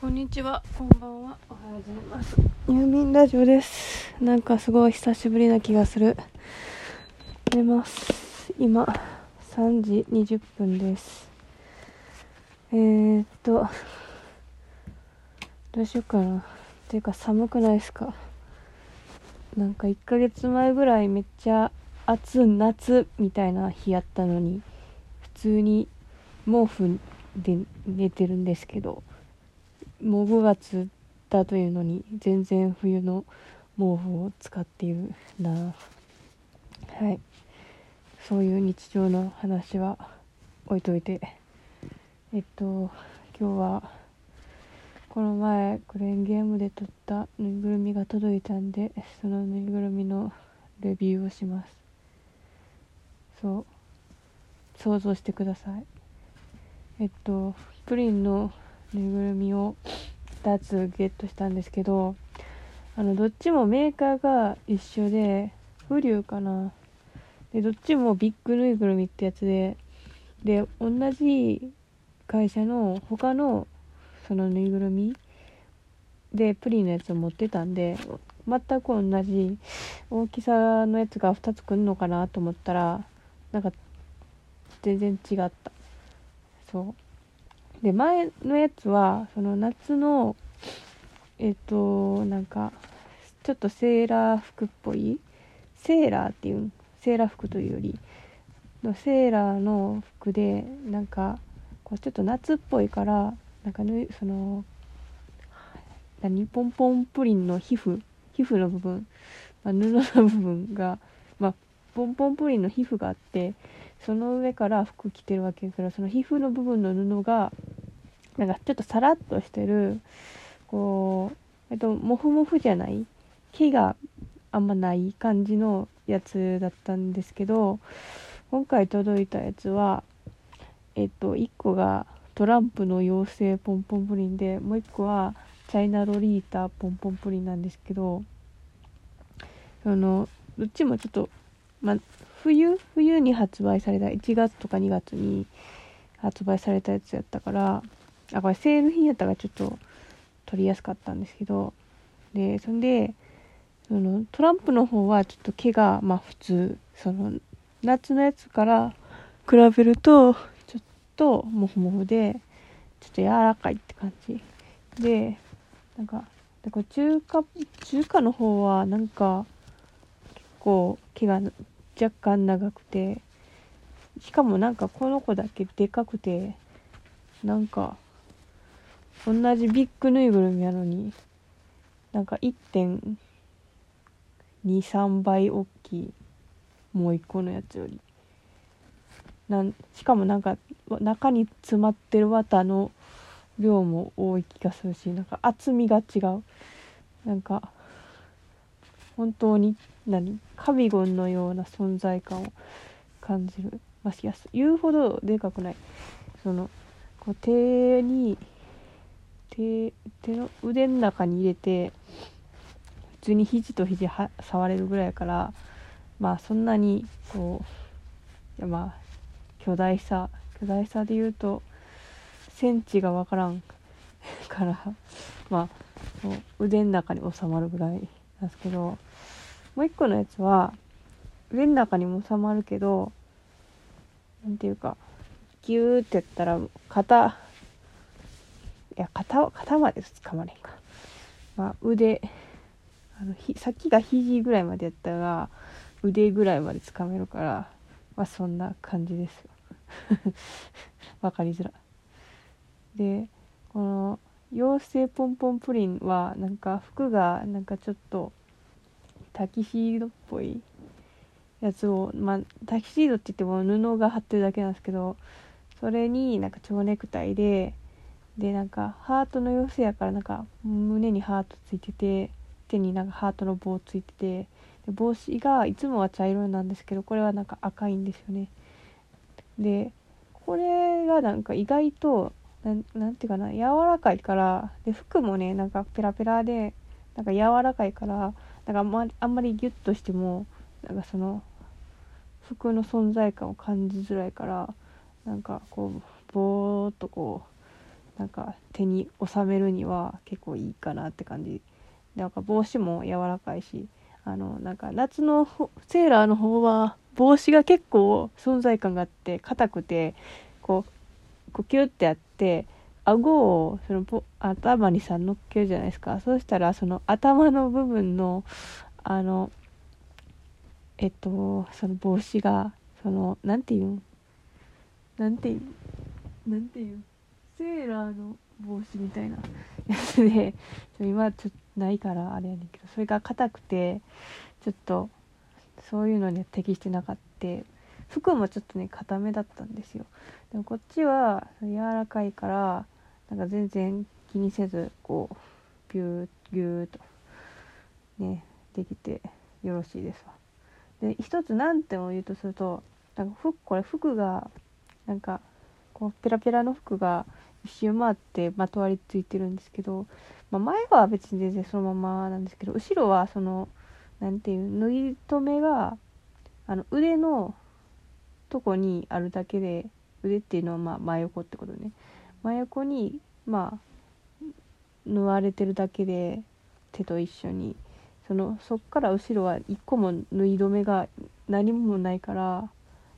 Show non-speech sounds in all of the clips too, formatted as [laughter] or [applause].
こんにちは、こんばんは、おはようございます。郵便ラジオです。なんかすごい久しぶりな気がする。寝ます。今、3時20分です。えー、っと、どうしようかな。ていうか寒くないですか？なんか1ヶ月前ぐらいめっちゃ暑い夏みたいな日やったのに、普通に毛布で寝てるんですけど、もう5月だというのに全然冬の毛布を使っているな。はい。そういう日常の話は置いといて。えっと今日はこの前クレーンゲームで撮ったぬいぐるみが届いたんでそのぬいぐるみのレビューをします。そう。想像してください。えっとプリンのぬいぐるみを2つゲットしたんですけどあのどっちもメーカーが一緒でフリューかな。でどっちもビッグぬいぐるみってやつでで同じ会社の他のそのぬいぐるみでプリンのやつを持ってたんで全く同じ大きさのやつが2つ来るのかなと思ったらなんか全然違った。そう。で前のやつはその夏のえっ、となんかちょっとセーラー服っぽいセーラーっていうセーラー服というよりのセーラーの服でなんかこうちょっと夏っぽいからなんかぬその何ポンポンプリンの皮膚皮膚の部分、まあ、布の部分がまあポンポンプリンの皮膚があってその上から服着てるわけだからその皮膚の部分の布がなんかちょっとサラッとしてるこうえっとモフモフじゃない毛があんまない感じのやつだったんですけど今回届いたやつはえっと1個がトランプの妖精ポンポンプリンでもう1個はチャイナロリータポンポンプリンなんですけどそのどっちもちょっとま冬冬に発売された1月とか2月に発売されたやつやったからあこれセール品やったからちょっと取りやすかったんですけどでそんでそのトランプの方はちょっと毛がまあ普通その夏のやつから比べるとちょっとモフモフでちょっと柔らかいって感じ。でなんかでこれ中華中華の方はなんか結構毛が若干長くてしかもなんかこの子だけでかくてなんか同じビッグぬいぐるみやのになんか1.23倍大きいもう一個のやつより。なんしかもなんか中に詰まってる綿の量も多い気がするしなんか厚みが違う。なんか本当に何カビゴンのような存在感を感じる。まあいや言うほどでかくない。そのこう手に手手の腕の中に入れて普通に肘と肘は触れるぐらいやからまあそんなにこうやまあ巨大さ巨大さで言うとセンチが分からん [laughs] からまあそう腕の中に収まるぐらいなんですけどもう一個のやつは腕の中にも収まるけどなんていうかギューってやったら肩や肩肩まで掴まれんか、まあ、腕あのひ先が肘ぐらいまでやったら腕ぐらいまで掴めるからまあそんな感じですよ。[laughs] わかりづらでこの妖精ポンポンプリンはなんか服がなんかちょっとタキシードっぽいやつをまあタキシードって言っても布が貼ってるだけなんですけどそれになんか蝶ネクタイででなんかハートの妖精やからなんか胸にハートついてて手になんかハートの棒ついててで帽子がいつもは茶色なんですけどこれはなんか赤いんですよね。でこれがなんか意外となんなんていうかな柔らかいからで服もねなんかペラペラでなんか柔らかいからなんかあんまりあんまりギュッとしてもなんかその服の存在感を感じづらいからなんかこうぼーっとこうなんか手に収めるには結構いいかなって感じ。なんか帽子も柔らかいしあのなんか夏のセーラーの方は帽子が結構存在感があって硬くてこうこうキュッてやって顎をその頭にさ乗っけるじゃないですか。そうしたらその頭の部分のあのえっとその帽子がそのなんていう？んなんていう？なんていう？んセーラーの帽子みたいなやつで [laughs] 今ちょっとないからあれやねんけどそれが硬くてちょっとそういうのに適してなかった服もちょっとね硬めだったんですよ。でもこっちは柔らかいからなんか全然気にせずこうビューギューとねできてよろしいですわ。で一つ難点を言うとするとなんか服これ服がなんかこうペラペラの服が一周回ってまとわりついてるんですけど、まあ、前は別に全然そのままなんですけど後ろはその何ていう縫い留めがあの腕のとこにあるだけで腕っていうのはまあ真横ってことね。真横にまあ縫われてるだけで手と一緒に。そのそっから後ろは一個も縫い留めが何もないから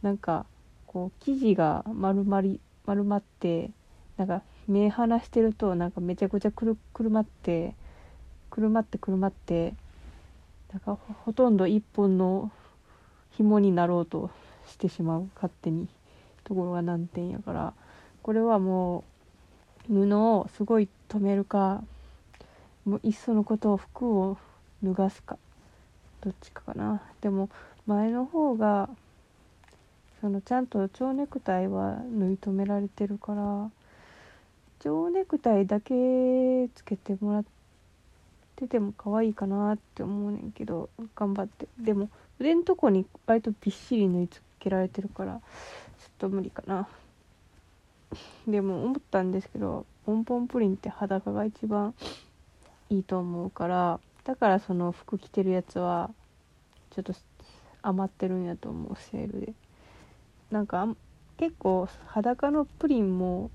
なんかこう生地が丸まり丸まってなんか目離してるとなんかめちゃくちゃくるくるまってくるまってくるまってなんかほとんど一本の紐になろうとしてしまう勝手にところが難点やからこれはもう布をすごい留めるかもういっそのことを服を脱がすかどっちかかな。でも前の方がそのちゃんと蝶ネクタイは縫い留められてるから蝶ネクタイだけつけてもらってても可愛いかなって思うねんけど頑張って。でも腕のとこに割とびっしり縫い付けられてるからちょっと無理かな。でも思ったんですけどポンポンプリンって裸が一番いいと思うからだからその服着てるやつはちょっと余ってるんやと思うセールで。なんか結構裸のプリンも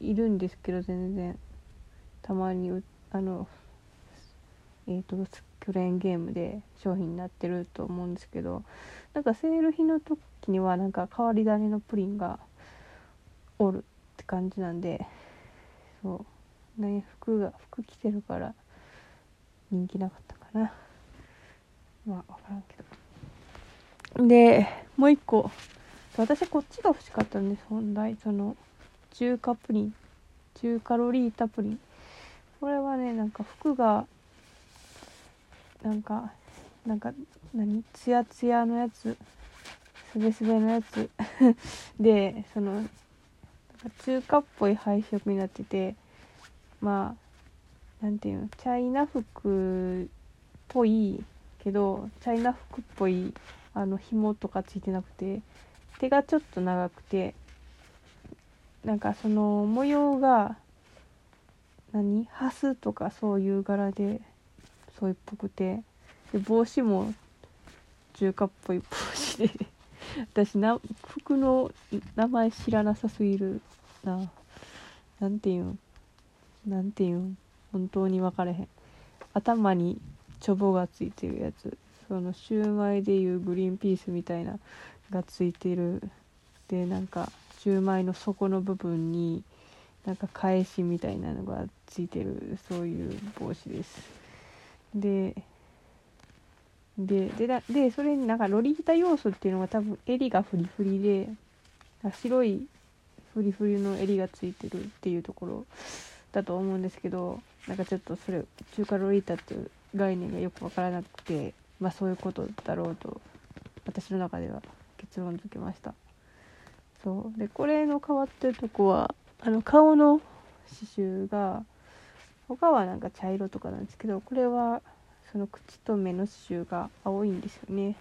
いるんですけど全然。たまにあのえっ、ー、とクレーンゲームで商品になってると思うんですけどなんかセール日の時にはなんか変わり種のプリンがおるって感じなんでそう。ね服が服着てるから人気なかったかな。まあ分からんけど。でもう一個。私こっちが欲しかったんです本来その中華プリン中カロリータプリン。これはねなんか服がなんかなんか何？ツヤツヤのやつすべすべのやつ。[laughs] でその中華っぽい配色になっててまあなんていうの？チャイナ服っぽいけどチャイナ服っぽいあの紐とかついてなくて手がちょっと長くてなんかその模様が何？ハスとかそういう柄でそういうっぽくて。で帽子も中華っぽい帽子で。[laughs] 私な服の名前知らなさすぎるな。なんていうん？なんていうん？本当に分かれへん。頭にチョボがついてるやつ。そのシューマイでいうグリーンピースみたいながついてる。でなんかシューマイの底の部分になんか返しみたいなのがついてるそういう帽子です。ででででそれになんかロリータ要素っていうのが多分襟がフリフリで白いフリフリの襟がついてるっていうところだと思うんですけどなんかちょっとそれ中華ロリータっていう概念がよく分からなくてまあそういうことだろうと私の中では結論付けました。そう。でこれの変わってるとこはあの顔の刺繍が他はなんか茶色とかなんですけどこれはその口と目の刺繍が青いんですよね。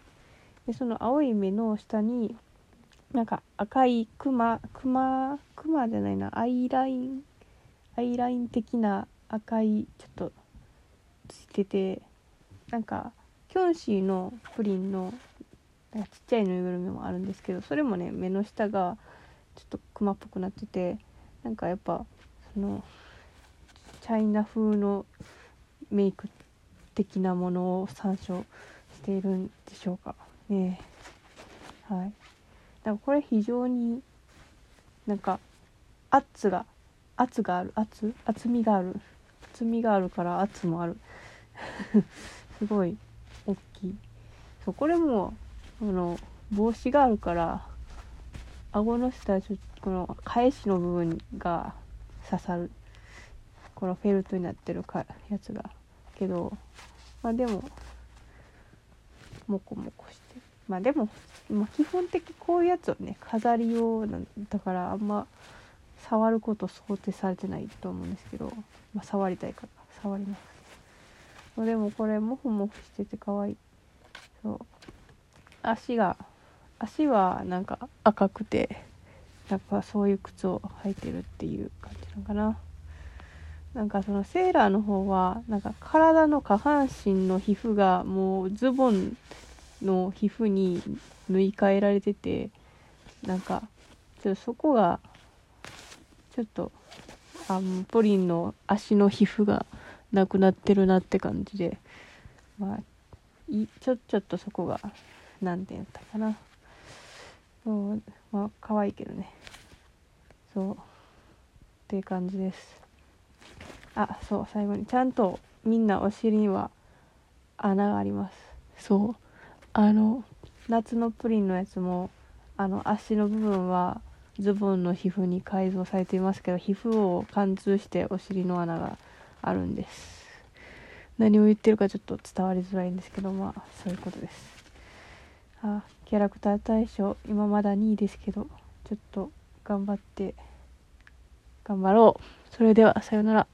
でその青い目の下になんか赤いクマクマクマじゃないなアイラインアイライン的な赤いちょっとついててなんかキョンシーのプリンのちっちゃいぬいぐるみもあるんですけどそれもね目の下がちょっとクマっぽくなっててなんかやっぱそのチャイナ風のメイク的なものを参照しているんでしょうかね。はい。だからこれ非常になんか圧が圧がある。圧？厚みがある。厚みがあるから圧もある。[laughs] すごい大きい。そうこれもあの帽子があるから顎の下ちょこの返しの部分が刺さるこのフェルトになってるかやつが。けどまあでもモコモコして。まあでも、まあ、基本的こういうやつをね飾り用なんだからあんま触ること想定されてないと思うんですけど、まあ、触りたいから触ります。でもこれモフモフしてて可愛い。そう。足が足はなんか赤くてやっぱそういう靴を履いてるっていう感じなのかな。なんかそのセーラーの方はなんか体の下半身の皮膚がもうズボンの皮膚に縫い替えられててなんかちょっとそこがちょっとあプリンの足の皮膚がなくなってるなって感じでまあいちょちょっとそこが何て言ったかな。そうまあ可愛いけどね。そう。っていう感じです。あそう最後にちゃんとみんなお尻には穴があります。そう。あの夏のプリンのやつもあの足の部分はズボンの皮膚に改造されていますけど皮膚を貫通してお尻の穴があるんです。何を言ってるかちょっと伝わりづらいんですけどまあそういうことです。あキャラクター大賞今まだ2位ですけどちょっと頑張って頑張ろう。それではさようなら。